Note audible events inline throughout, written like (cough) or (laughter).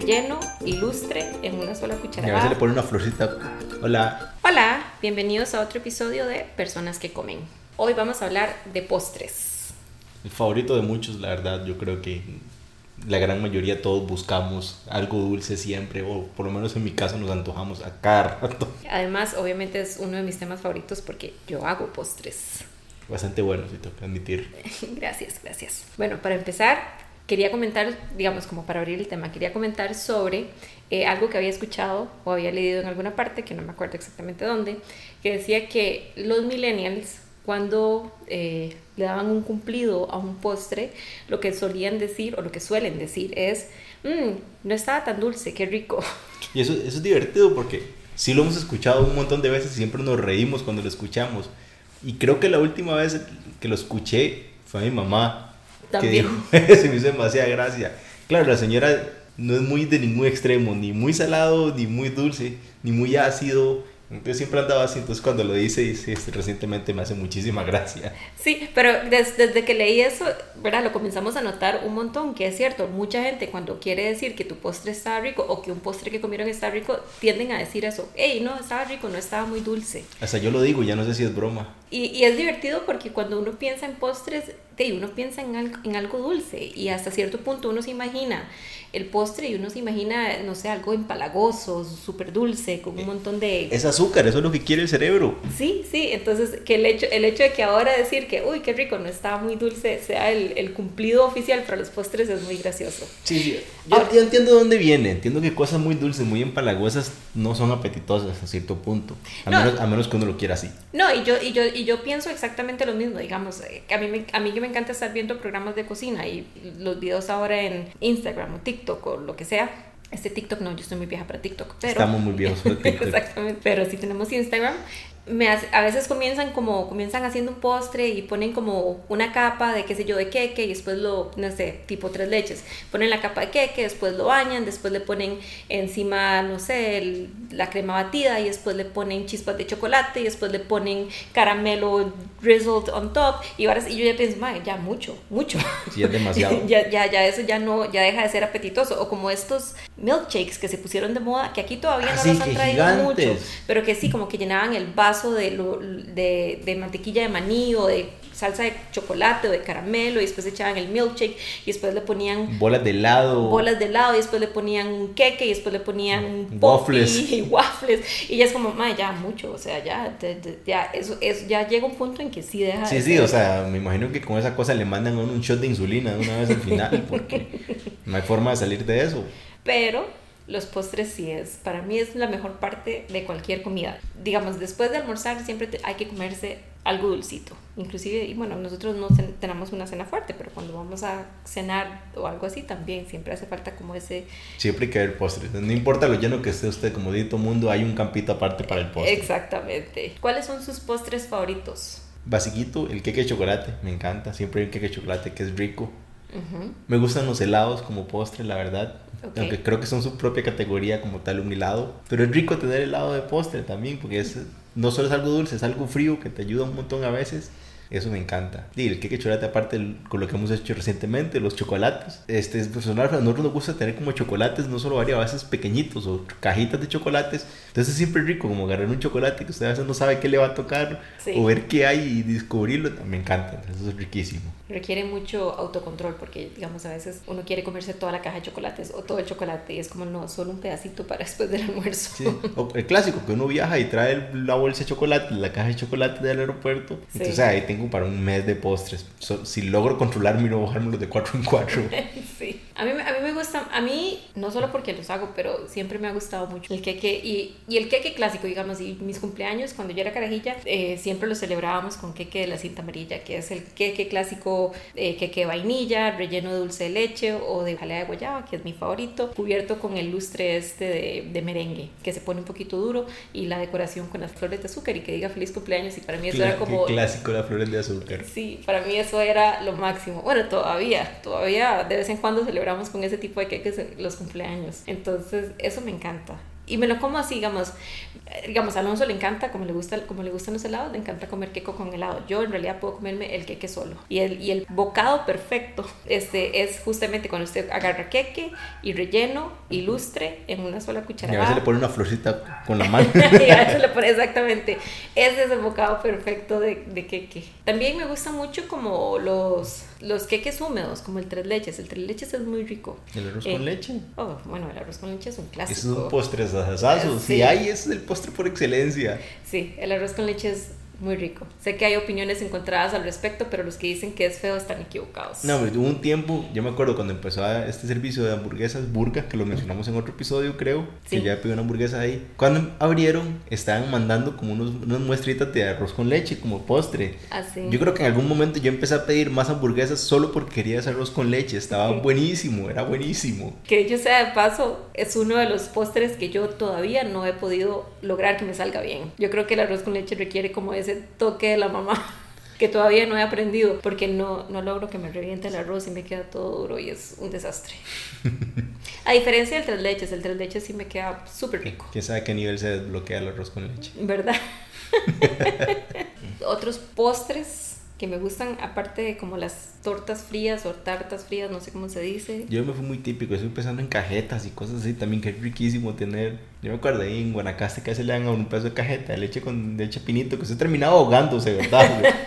relleno, ilustre en una sola Y a cucharada. veces le una florcita. Hola. Hola, bienvenidos a otro episodio de Personas que Comen. Hoy vamos a hablar de postres. El favorito de muchos, la verdad, yo creo que la gran mayoría todos buscamos algo dulce siempre, o por lo menos en mi caso nos antojamos a cada rato. Además, obviamente es uno de mis temas favoritos porque yo hago postres. Bastante bueno, si tengo que admitir. (laughs) Gracias, gracias. Bueno, para empezar, quería comentar, digamos, como para abrir el tema, quería comentar sobre eh, algo que había escuchado o había leído en alguna parte, que no me acuerdo exactamente dónde, que decía que los millennials, cuando eh, le daban un cumplido a un postre, lo que solían decir o lo que suelen decir es, "Mm, no estaba tan dulce, qué rico. Y eso, eso es divertido porque sí lo hemos escuchado un montón de veces y siempre nos reímos cuando lo escuchamos. Y creo que la última vez que lo escuché fue a mi mamá. También. Que dijo, (laughs) se me hizo demasiada gracia. Claro, la señora no es muy de ningún extremo, ni muy salado, ni muy dulce, ni muy ácido. Entonces siempre andaba así. Entonces cuando lo dice, dice, este, recientemente me hace muchísima gracia. Sí, pero des- desde que leí eso, ¿verdad? Lo comenzamos a notar un montón, que es cierto, mucha gente cuando quiere decir que tu postre está rico o que un postre que comieron está rico, tienden a decir eso, hey, no, estaba rico, no estaba muy dulce. Hasta yo lo digo, ya no sé si es broma. Y, y es divertido porque cuando uno piensa en postres, de, uno piensa en algo, en algo dulce y hasta cierto punto uno se imagina el postre y uno se imagina, no sé, algo empalagoso, súper dulce, con un montón de... Es azúcar, eso es lo que quiere el cerebro. Sí, sí, entonces que el hecho, el hecho de que ahora decir que, uy, qué rico, no estaba muy dulce, sea el, el cumplido oficial para los postres es muy gracioso. Sí, sí. Yo, yo entiendo de dónde viene. Entiendo que cosas muy dulces, muy empalagosas, no son apetitosas a cierto punto. A, No. menos, a menos que uno lo quiera así. No, y yo, y yo, y yo pienso exactamente lo mismo, digamos, eh, a mí, me, a mí que me encanta estar viendo programas de cocina y los videos ahora en Instagram o TikTok o lo que sea. Este TikTok no, yo estoy muy vieja para TikTok, pero... Estamos muy viejos para (laughs) TikTok. Exactamente, pero si tenemos Instagram, me hace- a veces comienzan como, comienzan haciendo un postre y ponen como una capa de qué sé yo, de queque y después lo, no sé, tipo tres leches. Ponen la capa de queque, después lo bañan, después le ponen encima, no sé, el- la crema batida y después le ponen chispas de chocolate y después le ponen caramelo drizzled on top y ahora sí, yo ya pienso, "Mae, ya mucho, mucho. Sí, es demasiado. (laughs) ya, ya, ya eso ya no, ya deja de ser apetitoso. O como estos milkshakes que se pusieron de moda, que aquí todavía Ah, no sí, los han traído mucho, gigantes. pero que sí, como que llenaban el vaso de, lo- de, de mantequilla de maní o de salsa de chocolate o de caramelo y después echaban el milkshake y después le ponían Bolas de helado. bolas de helado y después le ponían un queque y después le ponían waffles. (laughs) y waffles y ya es como, "Mae, ya mucho, o sea, ya, de- de- ya, eso, eso ya llega un punto en que sí deja Sí, de sí, ser- o sea, me imagino que con esa cosa le mandan un shot de insulina de una vez al final, porque no hay forma de salir de eso. Pero los postres sí es, para mí es la mejor parte de cualquier comida. Digamos, después de almorzar siempre te- hay que comerse algo dulcito. Inclusive, y bueno, nosotros no tenemos una cena fuerte, pero cuando vamos a cenar o algo así también siempre hace falta como ese... Siempre hay que haber postres. No importa lo lleno que esté usted, como dice todo mundo, hay un campito aparte para el postre. Exactamente. ¿Cuáles son sus postres favoritos? Basiquito, el queque de chocolate, me encanta. Siempre hay un queque de chocolate que es rico. Me gustan los helados como postre, la verdad. Ok. Aunque creo que son su propia categoría como tal un helado. Pero es rico tener helado de postre también, porque es, no solo es algo dulce, es algo frío que te ayuda un montón a veces. Eso me encanta. Y el queque chocolate, aparte con lo que hemos hecho recientemente, los chocolates. Este, es personal, a nosotros nos gusta tener como chocolates, no solo varias veces pequeñitos o cajitas de chocolates. Entonces es siempre rico como agarrar un chocolate que usted a veces no sabe qué le va a tocar Sí. o ver qué hay y descubrirlo. Me encanta, eso es riquísimo. Requiere mucho autocontrol porque, digamos, a veces uno quiere comerse toda la caja de chocolates o todo el chocolate y es como, no, solo un pedacito para (laughs) después del almuerzo. Sí, o el clásico, que uno viaja y trae la bolsa de chocolate, la caja de chocolate del aeropuerto. Sí. Entonces ahí tengo para un mes de postres. So- si logro controlarme y no bajármelo de 4 en 4. (laughs) Sí. A mí, me- a mí me gusta, a mí, no solo porque los hago, pero siempre me ha gustado mucho el queque y, y el queque clásico, digamos, y mis cumpleaños, cuando yo era carajilla, eh, siempre lo celebrábamos con queque de la cinta amarilla, que es el queque clásico, eh, queque vainilla, relleno de dulce de leche o de jalea de guayaba, que es mi favorito, cubierto con el lustre este de, de merengue, que se pone un poquito duro y la decoración con las flores de azúcar y que diga feliz cumpleaños y para mí eso era como... clásico, las flores de azúcar. Sí, para mí eso era lo máximo. Bueno, todavía, todavía de vez en cuando celebramos con ese tipo de queques los cumpleaños. Entonces, eso me encanta. y me lo como así, digamos, digamos, a Alonso le encanta, como le, gusta, como le gustan los helados, le encanta comer queco con helado. Yo en realidad puedo comerme el queque solo. Y el, y el bocado perfecto este, es justamente cuando usted agarra queque y relleno y lustre en una sola Y a cucharada. veces le pone una florcita con la mano. (laughs) y a veces le pone exactamente. Ese es el bocado perfecto de, de queque. También me gusta mucho como los, los queques húmedos, como el tres leches. El tres leches es muy rico. El arroz Eh, con leche. Oh, bueno, el arroz con leche es un clásico. Es un postre asasazo. Sí. Si hay, es el postre por excelencia. Sí, el arroz con leche es muy rico. Sé que hay opiniones encontradas al respecto, pero los que dicen que es feo están equivocados. No, hombre, hubo un tiempo, yo me acuerdo cuando empezó este servicio de hamburguesas Burga, que lo mencionamos en otro episodio, creo, Sí. que ya pidió una hamburguesa ahí. Cuando abrieron, estaban mandando como unos, unas muestritas de arroz con leche como postre. Así. Yo creo que en algún momento yo empecé a pedir más hamburguesas solo porque quería ese arroz con leche. Estaba buenísimo, era buenísimo. Que dicho sea de paso, es uno de los postres que yo todavía no he podido lograr que me salga bien. Yo creo que el arroz con leche requiere como ese toque de la mamá (laughs) que todavía no he aprendido porque no, no logro que me reviente el arroz y me queda todo duro y es un desastre. (laughs) A diferencia del tres leches, el tres leches sí me queda súper rico. ¿Quién sabe a qué nivel se desbloquea el arroz con leche? ¿Verdad? (laughs) Otros postres que me gustan, aparte de como las tortas frías o tartas frías, no sé cómo se dice. Yo me fui muy típico, estoy pensando en cajetas y cosas así también, que es riquísimo tener. Yo me acuerdo ahí en Guanacaste que se le dan a un pedazo de cajeta de leche con leche pinito, que usted terminaba ahogándose.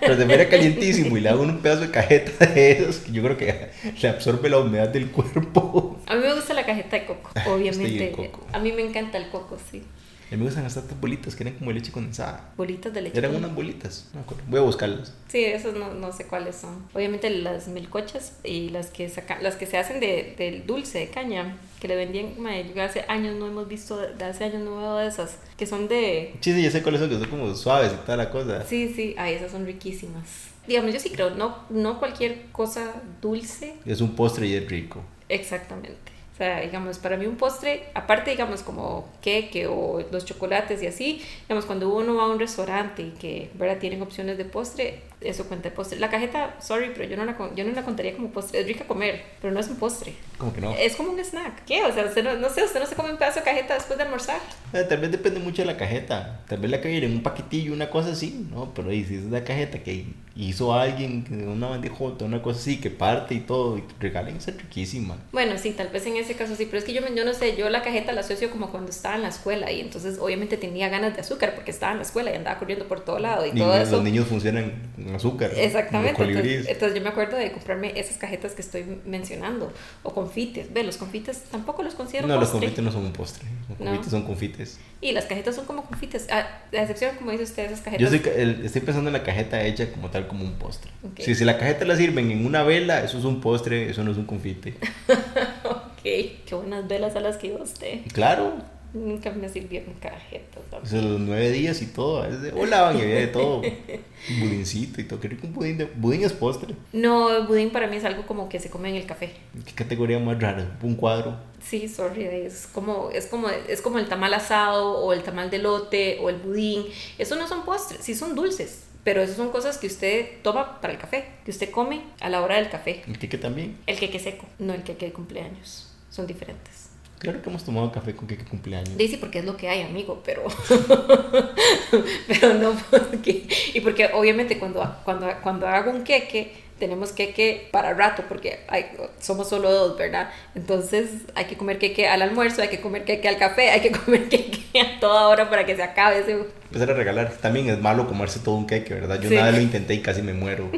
Pero de era calientísimo y le hago un pedazo de cajeta (laughs) de esos que yo creo que le absorbe la humedad del cuerpo. A mí me gusta la cajeta de coco, (laughs) obviamente. coco. A mí me encanta el coco, sí. A mí me gustan hasta estas bolitas que eran como leche condensada. Bolitas de leche. Eran unas bolitas, no me acuerdo. Voy a buscarlas. Sí, esos no, no sé cuáles son. Obviamente las melcochas y las que saca, las que se hacen de, del dulce de caña, que le vendían, yo hace años no hemos visto, de hace años no veo de esas, que son de... Sí, sí, ya sé cuáles son, que son como suaves y toda la cosa. Sí, sí, ay, esas son riquísimas. Digamos, yo sí creo, no, no cualquier cosa dulce Es un postre y es rico. Exactamente. O sea, digamos, para mí un postre, aparte, digamos, como queque o los chocolates y así, digamos, cuando uno va a un restaurante y que, ¿verdad? Tienen opciones de postre, eso cuenta de postre. La cajeta, sorry, pero yo no la, yo no la contaría como postre. Es rica comer, pero no es un postre. Como que no. Es como un snack. ¿Qué? O sea, usted no, no sé, usted no se come un pedazo de cajeta después de almorzar. Eh, Tal vez depende mucho de la cajeta. Tal vez la que viene en un paquetillo, una cosa así, ¿no? Pero ahí si es la cajeta que hizo alguien, una bandejota, una cosa así, que parte y todo, y regalen, esa es riquísima. Bueno, sí, tal vez en ese caso sí, pero es que yo, me- yo no sé, yo la cajeta la asocio como cuando estaba en la escuela y entonces obviamente tenía ganas de azúcar porque estaba en la escuela y andaba corriendo por todo lado y Y todo eso. los niños funcionan con azúcar. ¿no? Exactamente. Entonces, entonces yo me acuerdo de comprarme esas cajetas que estoy mencionando. O confites. Ve, los confites tampoco los considero no, los postre. confites no son un postre. Los No. confites son confites. Y las cajetas son como confites. Ah, a excepción, como dice usted, esas cajetas. Yo estoy, el- estoy pensando en la cajeta hecha como tal, como un postre. Ok. Si, si la cajeta la sirven en una vela, eso es un postre, eso no es un confite. (laughs) ok, qué buenas velas a las que iba usted. Claro, Nunca me sirvieron cajetas. eso los nueve días y todo. Es de, hola, van y había de todo. (laughs) Budincito y todo. Qué rico un budín. De, budín es postre. No, el budín para mí es algo como que se come en el café. ¿Qué categoría más rara? Un cuadro. Sí, sorry, es como, es como, es como el tamal asado o el tamal de lote o el budín. Eso no son postres, sí son dulces, pero eso son cosas que usted toma para el café, que usted come a la hora del café. El queque también. El queque seco, no el queque de cumpleaños. Son diferentes. Claro que hemos tomado café con queque cumpleaños. Dice porque es lo que hay, amigo, pero. (laughs) pero no porque. (laughs) Y porque obviamente cuando, cuando, cuando hago un queque, tenemos queque para rato, porque hay, somos solo dos, ¿verdad? Entonces hay que comer queque al almuerzo, hay que comer queque al café, hay que (laughs) comer queque a toda hora para que se acabe ese. Empezar a regalar. También es malo comerse todo un queque, ¿verdad? Yo Sí. vez lo (laughs) intenté y casi me muero.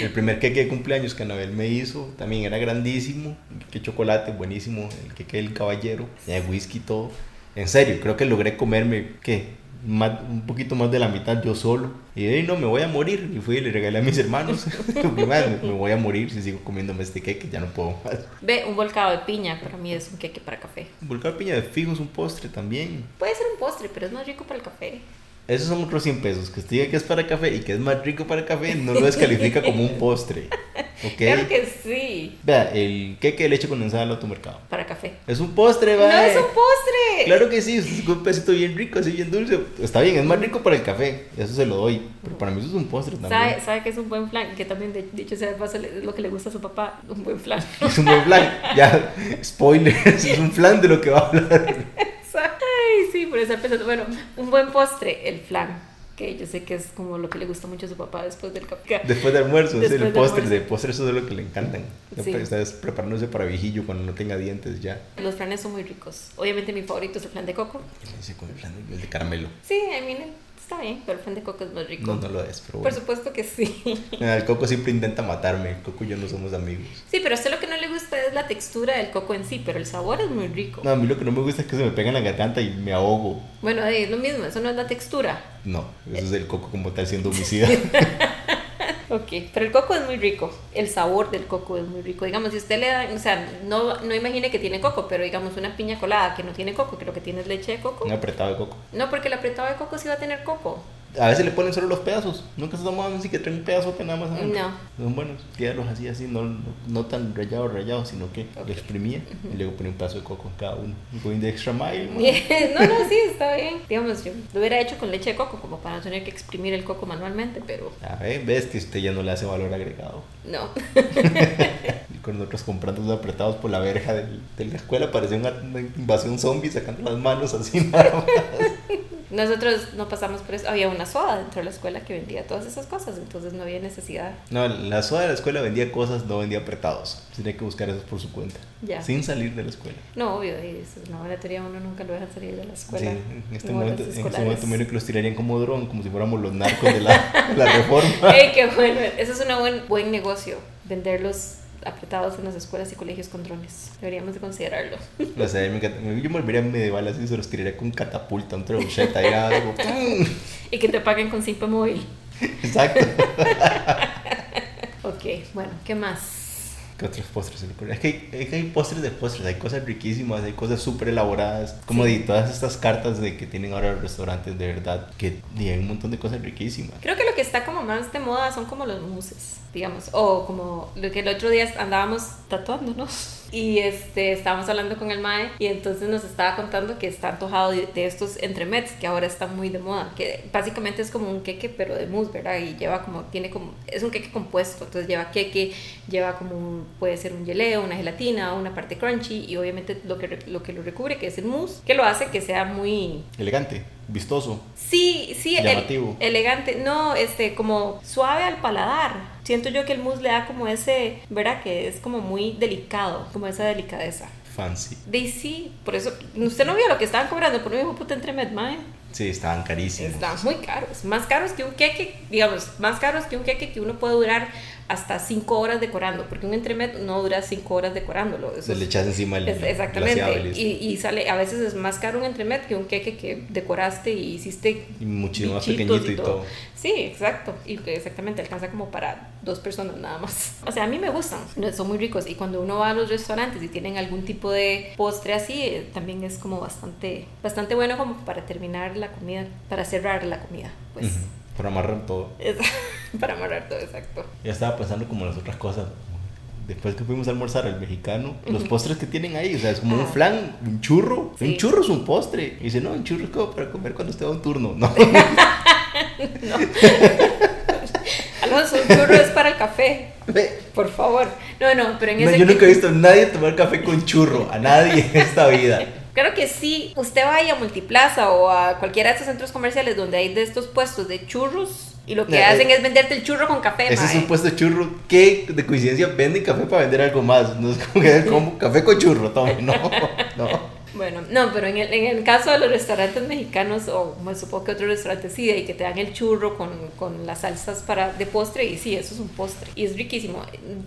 El primer queque de cumpleaños que Anabel me hizo también era grandísimo. Que chocolate, buenísimo. El queque del caballero. De whisky y todo. En serio, creo que logré comerme, ¿qué? Más- un poquito más de la mitad yo solo. Y de ahí no, me voy a morir. Y fui y le regalé a mis hermanos. (laughs) (laughs) "Madre, me voy a morir si sigo comiéndome este queque, ya no puedo más. Ve, un volcado de piña para mí es un queque para café. Volcán piña de fijo es un postre también. Puede ser un postre, pero es más rico para el café. Esos son otros 100 pesos. Que usted diga que es para café y que es más rico para café, no lo descalifica como un postre. ¿Ok? Claro que sí, Vea, el queque de leche condensada al automercado. para café. Es un postre, No va. es un postre. Claro que sí, es un pedacito bien rico, así bien dulce. Está bien, es más rico para el café. Eso se lo doy. Pero para mí eso es un postre también. ¿Sabe, sabe que es un buen flan, que también de- dicho sea de paso lo que le gusta a su papá, un buen flan. (laughs) Es un buen flan. Ya, (laughs) spoiler, es un flan de lo que va a hablar. Por estar pensando, bueno, un buen postre, el flan que yo sé que es como lo que le gusta mucho a su papá después del café. Después del almuerzo, después el postre, de postre eso es lo que le encantan. Sí. Estás preparándose para viejillo cuando no tenga dientes ya. Los flanes son muy ricos. Obviamente mi favorito es el flan de coco. Sí, con el flan de, el de caramelo. Sí, I mean, Está bien, pero el flan de coco es más rico. No, no lo es, pero bueno. Por supuesto que sí. (laughs) El coco siempre intenta matarme. El coco y yo no somos amigos. Sí, pero a usted lo que no le gusta es la textura del coco en sí, pero el sabor es muy rico. No, a mí lo que no me gusta es que se me pega en la garganta y me ahogo. Bueno, es lo mismo, eso no es la textura. No, eso es el coco como tal siendo (laughs) homicida. Ok, pero el coco es muy rico, el sabor del coco es muy rico. Digamos, si usted le da, o sea, no, no imagine que tiene coco, pero digamos una piña colada que no tiene coco, que lo que tiene es leche de coco. Un apretado de coco. No, porque el apretado de coco sí va a tener coco. A veces le ponen solo los pedazos. Nunca se toman así que traen un pedazo que nada más. No. Son buenos. Tíralo así, así, no, no, tan rayado, rayado, sino que lo exprimía y luego ponía un pedazo de coco en cada uno. Going the extra mile. (laughs) no, no, sí, está bien. Digamos, yo lo hubiera hecho con leche de coco, como para no tener que exprimir el coco manualmente, pero. A ver, ves que usted ya no le hace valor agregado. No. (laughs) y con nosotros comprando los apretados por la verja de, de la escuela, parecía una, una invasión zombie sacando las manos así nada más. Nosotros no pasamos por eso. Había una soda dentro de la escuela que vendía todas esas cosas, entonces no había necesidad. No, la soda de la escuela vendía cosas, no vendía apretados. Tenía que buscar eso por su cuenta. Ya. Sin salir de la escuela. No, obvio, es una buena teoría, uno nunca lo deja salir de la escuela. Sí, en este momento, en este momento medio que los tirarían como dron, como si fuéramos los narcos de la, la (laughs) reforma. ¡Ey, qué bueno! Eso es un buen, buen negocio, venderlos apretados en las escuelas y colegios con drones. Deberíamos de considerarlo. (laughs) O sea, me, yo me volvería medieval así, se los tiraría con catapulta, un trebuchet ahí, algo. (laughs) y que te paguen con simple móvil. Exacto. (laughs) ok, bueno, ¿qué más? ¿Qué otros postres se le? Es que, hay, es que hay postres de postres, hay cosas riquísimas, hay cosas súper elaboradas, como Sí. de todas estas cartas de que tienen ahora los restaurantes, de verdad, que y hay un montón de cosas riquísimas. Creo que lo que está como más de moda son como los muses, digamos, o como lo que el otro día andábamos tatuándonos. (laughs) Y este, estábamos hablando con el Mae y entonces nos estaba contando que está antojado de, de estos entremets que ahora están muy de moda, que básicamente es como un queque pero de mousse, ¿verdad? Y lleva como, tiene como, es un queque compuesto, entonces lleva queque, lleva como un, puede ser un geleo, una gelatina, una parte crunchy y obviamente lo que, lo que lo recubre, que es el mousse, que lo hace que sea muy, Elegante, vistoso. Sí, sí, el- Llamativo. elegante. No, este, como suave al paladar. Siento yo que el mousse le da como ese, ¿verdad? Que es como muy delicado, como esa delicadeza. Fancy. De sí, por eso, usted no vio lo que estaban cobrando por un hijo puta entremet, mae. Sí, estaban carísimos. Están muy caros, más caros que un queque, digamos, más caros que un queque que uno puede durar hasta 5 horas decorando, porque un entremet no dura 5 horas decorándolo. Eso le echas encima el es- y exactamente. Y, y sale, a veces es más caro un entremet que un queque que decoraste y hiciste Y muchísimo más pequeñito y todo. Sí, exacto. Y exactamente alcanza como para dos personas nada más. (laughs) O sea, a mí me gustan, son muy ricos. Y cuando uno va a los restaurantes y tienen algún tipo de postre así, eh, también es como bastante, bastante bueno como para terminar la comida, para cerrar la comida. Pues Ujú, Para amarrar todo. es- (laughs) (laughs) para amarrar todo, exacto. Ya estaba pensando como las otras cosas. Después que fuimos a almorzar al mexicano, los postres que tienen ahí, o sea, es como un Ah. flan, un churro. Sí. Un churro es un postre. Y dice, no, un churro es como para comer cuando usted va a un turno. (laughs) No. Alonso, un churro es para el café. Por favor. No, no, pero en no, ese yo nunca he visto a nadie tomar café con churro. A nadie en esta vida. Claro que sí, usted vaya a Multiplaza o a cualquiera de estos centros comerciales donde hay de estos puestos de churros y lo que Eh, hacen eh, es venderte el churro con café. Ese es mae. un puesto de churro que de coincidencia venden café para vender algo más. No es como que como (laughs) café con churro, tome. No, no. Bueno, no, pero en el, en el caso de los restaurantes mexicanos, o me supongo que otros restaurantes sí, y que te dan el churro con, con las salsas para, de postre, y sí, eso es un postre. Y es riquísimo.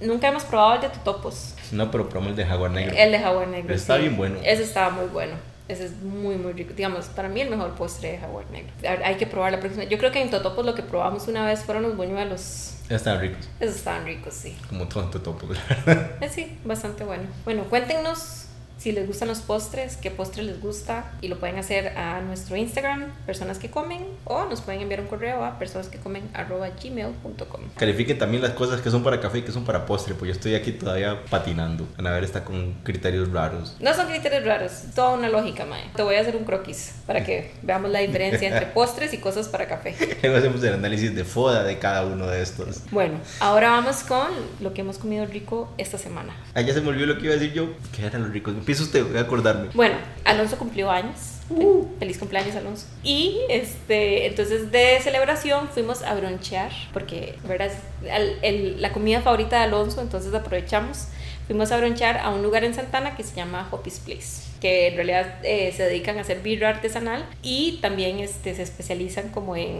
Nunca hemos probado el de totopos, No, pero probamos el de jaguar negro. el de jaguar negro. Está sí. bien bueno. Ese estaba muy bueno. Ese es muy, muy rico. Digamos, para mí el mejor postre de jaguar negro. Hay que probar la próxima. Yo creo que en Totopos lo que probamos una vez fueron los buñuelos. Están ricos. Esos estaban ricos, sí. Como topo, la verdad. Eh, sí, bastante bueno. Bueno, cuéntenos si les gustan los postres, qué postre les gusta y lo pueden hacer a nuestro Instagram, personas que comen, o nos pueden enviar un correo a personas que comen gmail.com. Califiquen también las cosas que son para café y que son para postre, pues yo estoy aquí todavía patinando. Ana ver está con criterios raros. No son criterios raros, toda una lógica, Mae. Te voy a hacer un croquis para que (laughs) veamos la diferencia entre postres y cosas para café. (laughs) Luego hacemos el análisis de foda de cada uno de estos. Bueno, ahora vamos con lo que hemos comido rico esta semana. Ah, ya se me olvidó lo que iba a decir yo. Que eran los ricos. Empieza usted, voy a acordarme. Bueno, Alonso cumplió años. Uh. Feliz cumpleaños, Alonso. Y este, entonces de celebración fuimos a bronchear, porque ¿verdad? es el- el- la comida favorita de Alonso, entonces aprovechamos. Fuimos a bronchear a un lugar en Santana que se llama Hoppy's Place, que en realidad eh, se dedican a hacer birra artesanal y también este, se especializan como en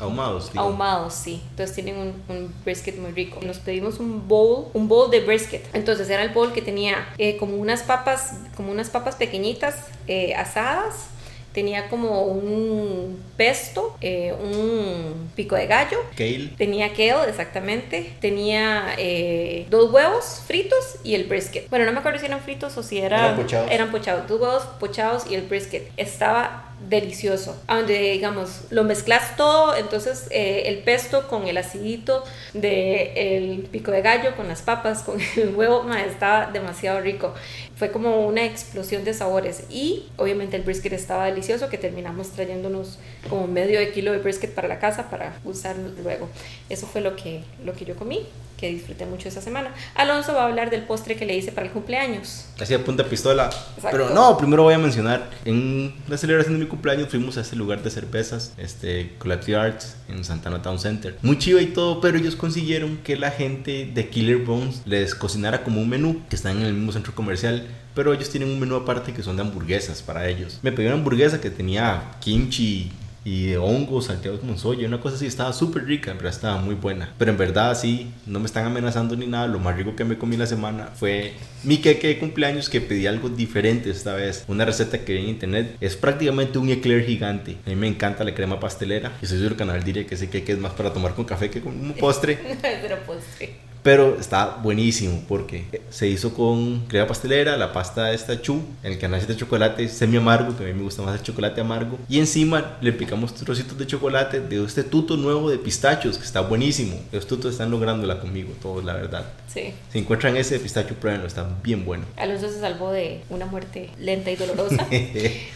Ahumados, digo. Ahumados, sí. Entonces tienen un, un brisket muy rico. Nos pedimos un bowl, un bowl de brisket. Entonces era el bowl que tenía eh, como unas papas, como unas papas pequeñitas eh, asadas. Tenía como un pesto, eh, un pico de gallo. Kale. Tenía kale, exactamente. Tenía eh, dos huevos fritos y el brisket. Bueno, no me acuerdo si eran fritos o si eran, Eran pochados. eran pochados. Dos huevos pochados y el brisket. Estaba delicioso. Donde, digamos, lo mezclas todo, entonces eh, el pesto con el acidito de pico de gallo, con las papas, con (laughs) el huevo, ma, estaba demasiado rico. Fue como una explosión de sabores y obviamente el brisket estaba delicioso que terminamos trayéndonos como medio kilo de brisket para la casa para usarlo luego. Eso fue lo que, lo que yo comí, que disfruté mucho esa semana. Alonso va a hablar del postre que le hice para el cumpleaños. Así a punta pistola. Exacto. Pero no, primero voy a mencionar. En la celebración de mi cumpleaños fuimos a este lugar de cervezas, este Collateral Arts, en Santana Town Center. Muy chido y todo, pero ellos consiguieron que la gente de Killer Bones les cocinara como un menú que está en el mismo centro comercial. Pero ellos tienen un menú aparte que son de hamburguesas para ellos. Me pedí una hamburguesa que tenía kimchi y de hongos salteados como soya, una cosa así, estaba súper rica, pero estaba muy buena. Pero en verdad, sí, no me están amenazando ni nada. Lo más rico que me comí la semana fue mi queque de cumpleaños que pedí algo diferente esta vez. Una receta que vi en internet es prácticamente un eclair gigante. A mí me encanta la crema pastelera. Y soy del canal diría que ese queque es más para tomar con café que con un postre. (laughs) Pero postre. Pero está buenísimo porque se hizo con crema pastelera, la pasta esta chu, el ganache de chocolate semi amargo, que a mí me gusta más el chocolate amargo. Y encima le picamos trocitos de chocolate de este tuto nuevo de pistachos, que está buenísimo. Los tutos están lográndola conmigo, todos, la verdad. Sí. Si encuentran ese de pistacho, pruébenlo, está bien bueno. Alonso se salvó de una muerte lenta y dolorosa. (laughs)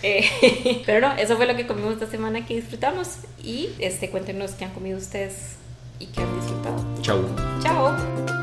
Eh, (laughs) pero no, eso fue lo que comimos esta semana que disfrutamos. Y este, cuéntenos qué han comido ustedes y que has disfrutado. Chao. Chao.